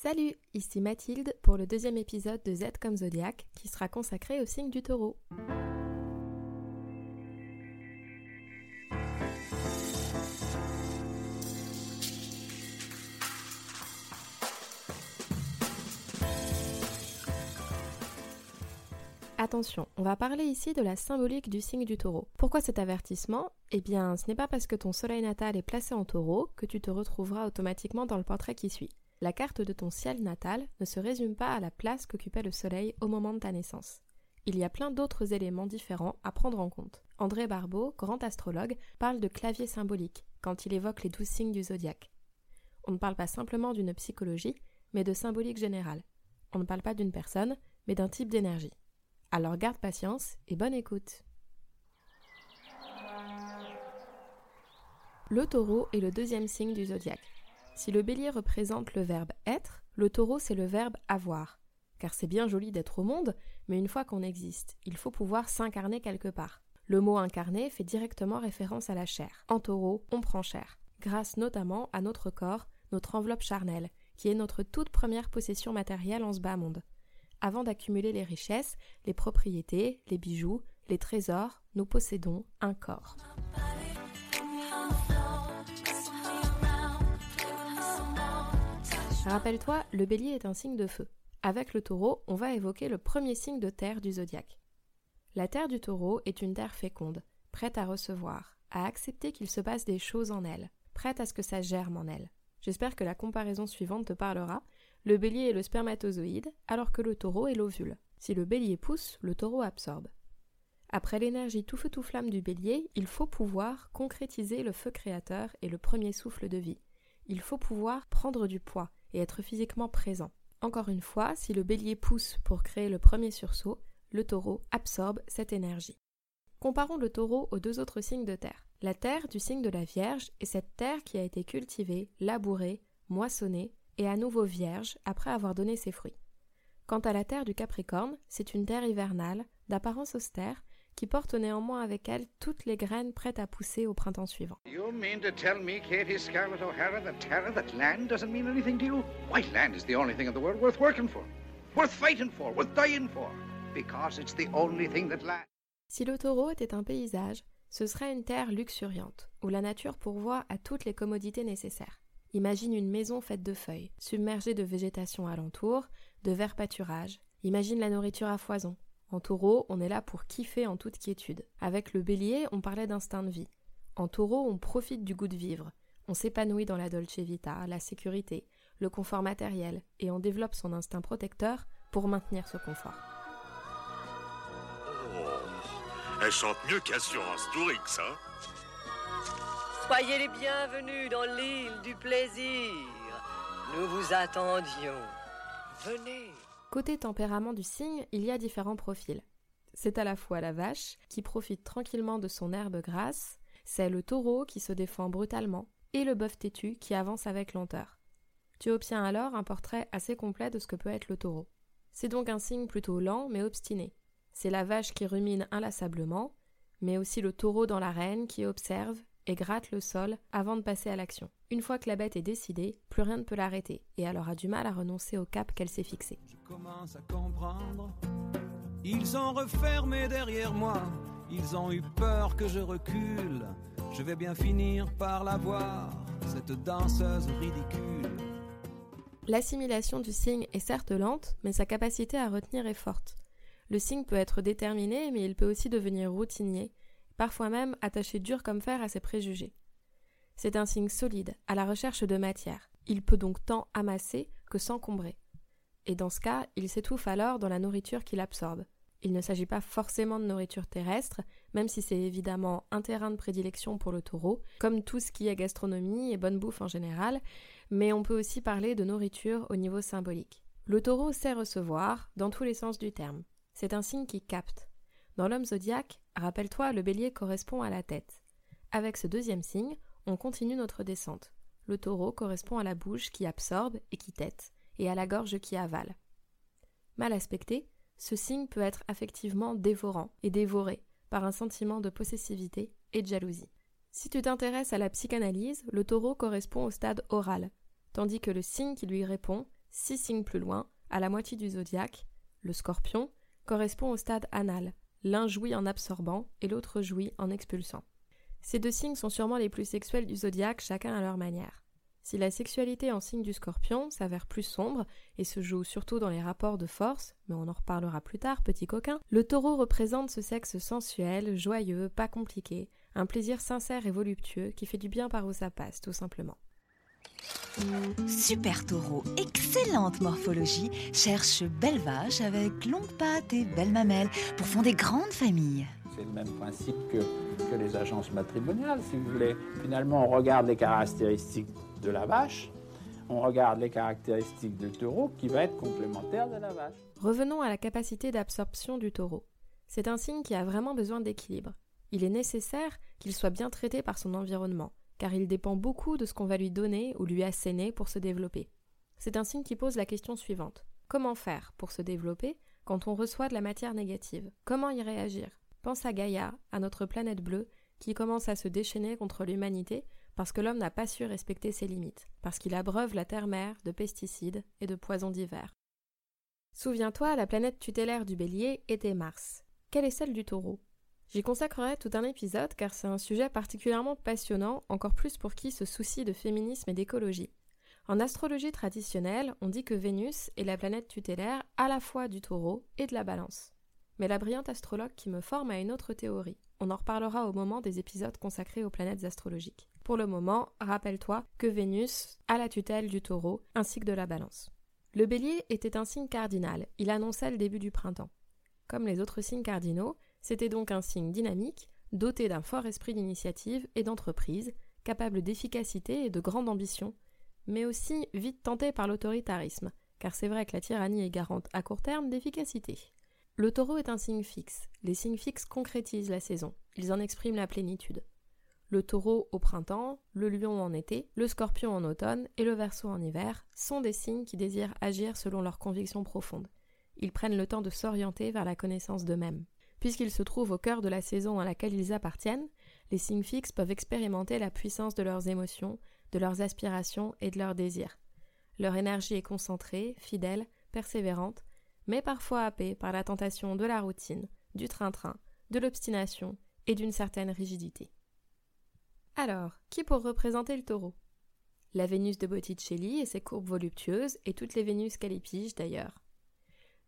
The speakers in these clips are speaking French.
Salut, ici Mathilde pour le deuxième épisode de Z comme Zodiac qui sera consacré au signe du taureau. Attention, on va parler ici de la symbolique du signe du taureau. Pourquoi cet avertissement? Eh bien, ce n'est pas parce que ton soleil natal est placé en taureau que tu te retrouveras automatiquement dans le portrait qui suit. La carte de ton ciel natal ne se résume pas à la place qu'occupait le soleil au moment de ta naissance. Il y a plein d'autres éléments différents à prendre en compte. André Barbeau, grand astrologue, parle de clavier symbolique quand il évoque les douze signes du zodiaque. On ne parle pas simplement d'une psychologie, mais de symbolique générale. On ne parle pas d'une personne, mais d'un type d'énergie. Alors garde patience et bonne écoute. Le taureau est le deuxième signe du zodiaque. Si le bélier représente le verbe être, le taureau c'est le verbe avoir. Car c'est bien joli d'être au monde, mais une fois qu'on existe, il faut pouvoir s'incarner quelque part. Le mot incarner fait directement référence à la chair. En taureau, on prend chair, grâce notamment à notre corps, notre enveloppe charnelle, qui est notre toute première possession matérielle en ce bas monde. Avant d'accumuler les richesses, les propriétés, les bijoux, les trésors, nous possédons un corps. Rappelle-toi, le bélier est un signe de feu. Avec le taureau, on va évoquer le premier signe de terre du zodiaque. La terre du taureau est une terre féconde, prête à recevoir, à accepter qu'il se passe des choses en elle, prête à ce que ça germe en elle. J'espère que la comparaison suivante te parlera, le bélier est le spermatozoïde, alors que le taureau est l'ovule. Si le bélier pousse, le taureau absorbe. Après l'énergie tout feu tout flamme du bélier, il faut pouvoir concrétiser le feu créateur et le premier souffle de vie. Il faut pouvoir prendre du poids et être physiquement présent. Encore une fois, si le bélier pousse pour créer le premier sursaut, le taureau absorbe cette énergie. Comparons le taureau aux deux autres signes de terre. La terre du signe de la Vierge est cette terre qui a été cultivée, labourée, moissonnée et à nouveau vierge après avoir donné ses fruits. Quant à la terre du Capricorne, c'est une terre hivernale, d'apparence austère, qui porte néanmoins avec elle toutes les graines prêtes à pousser au printemps suivant. You mean to tell me, Katie Scarlett O'Hara, Tara, that land doesn't mean anything to you? Why, land is the only thing in the world worth working for, worth fighting for, worth dying for, because it's the only thing that. Si le taureau était un paysage, ce serait une terre luxuriante, où la nature pourvoit à toutes les commodités nécessaires. Imagine une maison faite de feuilles, submergée de végétation alentour, de verts pâturages. Imagine la nourriture à foison. En taureau, on est là pour kiffer en toute quiétude. Avec le bélier, on parlait d'instinct de vie. En taureau, on profite du goût de vivre. On s'épanouit dans la dolce vita, la sécurité, le confort matériel, et on développe son instinct protecteur pour maintenir ce confort. Oh, elle chante mieux qu'Assurance Tourix, hein Soyez les bienvenus dans l'île du plaisir. Nous vous attendions. Venez. Côté tempérament du signe, il y a différents profils. C'est à la fois la vache, qui profite tranquillement de son herbe grasse, c'est le taureau qui se défend brutalement, et le bœuf têtu qui avance avec lenteur. Tu obtiens alors un portrait assez complet de ce que peut être le taureau. C'est donc un signe plutôt lent mais obstiné. C'est la vache qui rumine inlassablement, mais aussi le taureau dans l'arène qui observe et gratte le sol avant de passer à l'action. Une fois que la bête est décidée, plus rien ne peut l'arrêter, et elle aura du mal à renoncer au cap qu'elle s'est fixé. Je commence à comprendre. Ils ont refermé derrière moi. Ils ont eu peur que je recule. Je vais bien finir par la voir, cette danseuse ridicule. L'assimilation du signe est certes lente, mais sa capacité à retenir est forte. Le signe peut être déterminé, mais il peut aussi devenir routinier, parfois même attaché dur comme fer à ses préjugés. C'est un signe solide, à la recherche de matière. Il peut donc tant amasser que s'encombrer. Et dans ce cas, il s'étouffe alors dans la nourriture qu'il absorbe. Il ne s'agit pas forcément de nourriture terrestre, même si c'est évidemment un terrain de prédilection pour le taureau, comme tout ce qui est gastronomie et bonne bouffe en général, mais on peut aussi parler de nourriture au niveau symbolique. Le taureau sait recevoir, dans tous les sens du terme. C'est un signe qui capte. Dans l'homme zodiaque, rappelle-toi, le bélier correspond à la tête. Avec ce deuxième signe, on continue notre descente. Le taureau correspond à la bouche qui absorbe et qui tête, et à la gorge qui avale. Mal aspecté, ce signe peut être affectivement dévorant et dévoré par un sentiment de possessivité et de jalousie. Si tu t'intéresses à la psychanalyse, le taureau correspond au stade oral, tandis que le signe qui lui répond, Six signes plus loin, à la moitié du zodiaque, le scorpion correspond au stade anal. L'un jouit en absorbant et l'autre jouit en expulsant. Ces deux signes sont sûrement les plus sexuels du zodiaque, chacun à leur manière. Si la sexualité en signe du scorpion s'avère plus sombre et se joue surtout dans les rapports de force, mais on en reparlera plus tard, petit coquin, le taureau représente ce sexe sensuel, joyeux, pas compliqué, un plaisir sincère et voluptueux qui fait du bien par où ça passe, tout simplement. Super taureau, excellente morphologie, cherche belle vache avec longues pattes et belles mamelles pour fonder grandes familles. C'est le même principe que, que les agences matrimoniales, si vous voulez. Finalement, on regarde les caractéristiques de la vache, on regarde les caractéristiques du taureau qui va être complémentaire de la vache. Revenons à la capacité d'absorption du taureau. C'est un signe qui a vraiment besoin d'équilibre. Il est nécessaire qu'il soit bien traité par son environnement, car il dépend beaucoup de ce qu'on va lui donner ou lui asséner pour se développer. C'est un signe qui pose la question suivante. Comment faire pour se développer quand on reçoit de la matière négative? Comment y réagir? Pense à Gaïa, à notre planète bleue, qui commence à se déchaîner contre l'humanité parce que l'homme n'a pas su respecter ses limites, parce qu'il abreuve la terre-mère de pesticides et de poisons divers. Souviens-toi, la planète tutélaire du bélier était Mars. Quelle est celle du taureau? J'y consacrerai tout un épisode car c'est un sujet particulièrement passionnant, encore plus pour qui se soucie de féminisme et d'écologie. En astrologie traditionnelle, on dit que Vénus est la planète tutélaire à la fois du taureau et de la balance. Mais la brillante astrologue qui me forme a une autre théorie. On en reparlera au moment des épisodes consacrés aux planètes astrologiques. Pour le moment, rappelle-toi que Vénus a la tutelle du taureau ainsi que de la balance. Le bélier était un signe cardinal, il annonçait le début du printemps. Comme les autres signes cardinaux, c'était donc un signe dynamique, doté d'un fort esprit d'initiative et d'entreprise, capable d'efficacité et de grande ambition, mais aussi vite tenté par l'autoritarisme, car c'est vrai que la tyrannie est garante à court terme d'efficacité. Le taureau est un signe fixe. Les signes fixes concrétisent la saison. Ils en expriment la plénitude le taureau au printemps, le lion en été, le scorpion en automne et le verso en hiver sont des signes qui désirent agir selon leurs convictions profondes. Ils prennent le temps de s'orienter vers la connaissance d'eux-mêmes. Puisqu'ils se trouvent au cœur de la saison à laquelle ils appartiennent, les signes fixes peuvent expérimenter la puissance de leurs émotions, de leurs aspirations et de leurs désirs. Leur énergie est concentrée, fidèle, persévérante, mais parfois happée par la tentation de la routine, du train-train, de l'obstination et d'une certaine rigidité. Alors, qui pour représenter le taureau? La Vénus de Botticelli et ses courbes voluptueuses, et toutes les Vénus qu'elle d'ailleurs.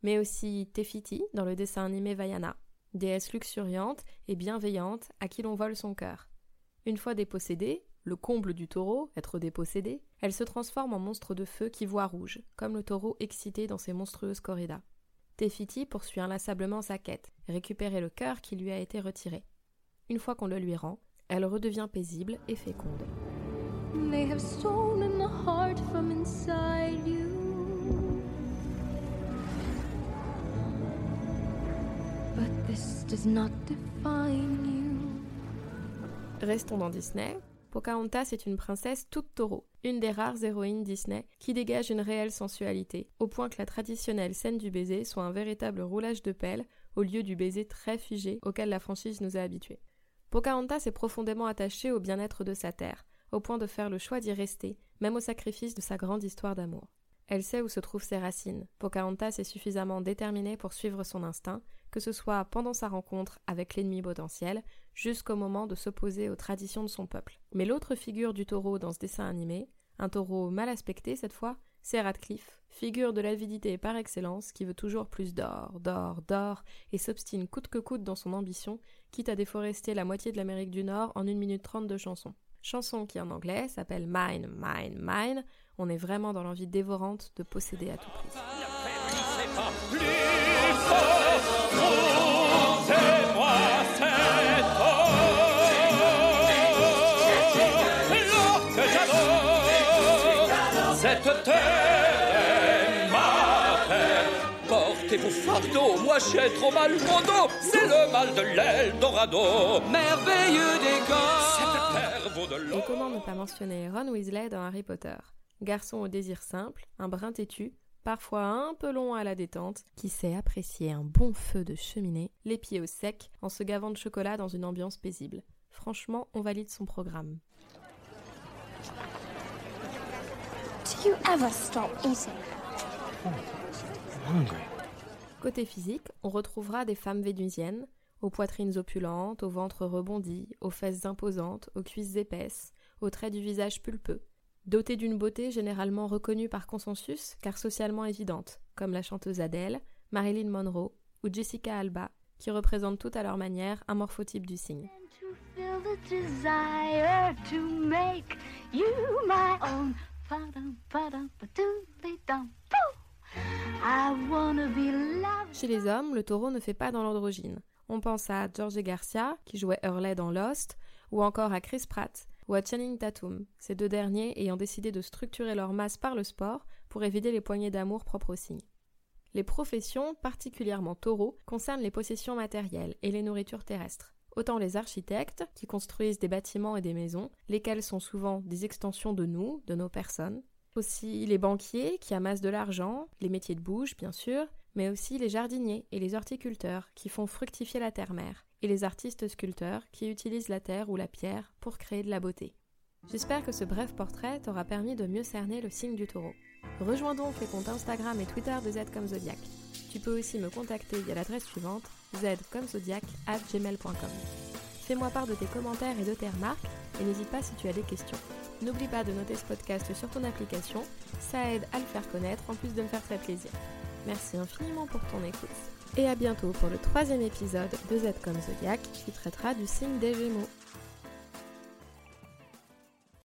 Mais aussi Tefiti dans le dessin animé Vaiana, déesse luxuriante et bienveillante à qui l'on vole son cœur. Une fois dépossédée, le comble du taureau, être dépossédé, elle se transforme en monstre de feu qui voit rouge, comme le taureau excité dans ses monstrueuses corridas. Tefiti poursuit inlassablement sa quête, récupérer le cœur qui lui a été retiré. Une fois qu'on le lui rend, elle redevient paisible et féconde. Restons dans Disney. Pocahontas est une princesse toute taureau, une des rares héroïnes Disney qui dégage une réelle sensualité, au point que la traditionnelle scène du baiser soit un véritable roulage de pelle au lieu du baiser très figé auquel la franchise nous a habitués. Pocahontas est profondément attachée au bien-être de sa terre, au point de faire le choix d'y rester, même au sacrifice de sa grande histoire d'amour. Elle sait où se trouvent ses racines. Pocahontas est suffisamment déterminée pour suivre son instinct, que ce soit pendant sa rencontre avec l'ennemi potentiel, jusqu'au moment de s'opposer aux traditions de son peuple. Mais l'autre figure du taureau dans ce dessin animé, un taureau mal aspecté cette fois, c'est Radcliffe, figure de l'avidité par excellence, qui veut toujours plus d'or, d'or, d'or, et s'obstine coûte que coûte dans son ambition, quitte à déforester la moitié de l'Amérique du Nord en 1 minute 30 de chanson. Chanson qui en anglais s'appelle Mine, Mine, Mine. On est vraiment dans l'envie dévorante de posséder à tout prix. Cette terre est ma terre. Portez-vous fardeau, moi j'ai trop mal au dos. C'est le mal de l'Eldorado. Merveilleux décor. Cette terre vaut de l'or. Et comment ne pas mentionner Ron Weasley dans Harry Potter? Garçon au désir simple, un brin têtu, parfois un peu long à la détente, qui sait apprécier un bon feu de cheminée, les pieds au sec, en se gavant de chocolat dans une ambiance paisible. Franchement, on valide son programme. Do you ever stop eating? Côté physique, on retrouvera des femmes vénusiennes, aux poitrines opulentes, au ventre rebondi, aux fesses imposantes, aux cuisses épaisses, aux traits du visage pulpeux, dotées d'une beauté généralement reconnue par consensus car socialement évidente, comme la chanteuse Adele, Marilyn Monroe ou Jessica Alba, qui représentent toutes à leur manière un morphotype du signe. Chez les hommes, le taureau ne fait pas dans l'androgyne. On pense à George Garcia, qui jouait Hurley dans Lost, ou encore à Chris Pratt, ou à Channing Tatum, ces deux derniers ayant décidé de structurer leur masse par le sport pour éviter les poignées d'amour propres au signe. Les professions, particulièrement taureaux, concernent les possessions matérielles et les nourritures terrestres. Autant les architectes, qui construisent des bâtiments et des maisons, lesquels sont souvent des extensions de nous, de nos personnes. Aussi les banquiers, qui amassent de l'argent, les métiers de bouche, bien sûr, mais aussi les jardiniers et les horticulteurs, qui font fructifier la terre-mère, et les artistes sculpteurs, qui utilisent la terre ou la pierre pour créer de la beauté. J'espère que ce bref portrait t'aura permis de mieux cerner le signe du taureau. Rejoins donc les comptes Instagram et Twitter de Z comme Zodiac. Tu peux aussi me contacter via l'adresse suivante gmail.com Fais-moi part de tes commentaires et de tes remarques et n'hésite pas si tu as des questions. N'oublie pas de noter ce podcast sur ton application, ça aide à le faire connaître en plus de me faire très plaisir. Merci infiniment pour ton écoute et à bientôt pour le troisième épisode de Z comme Zodiac qui traitera du signe des Gémeaux.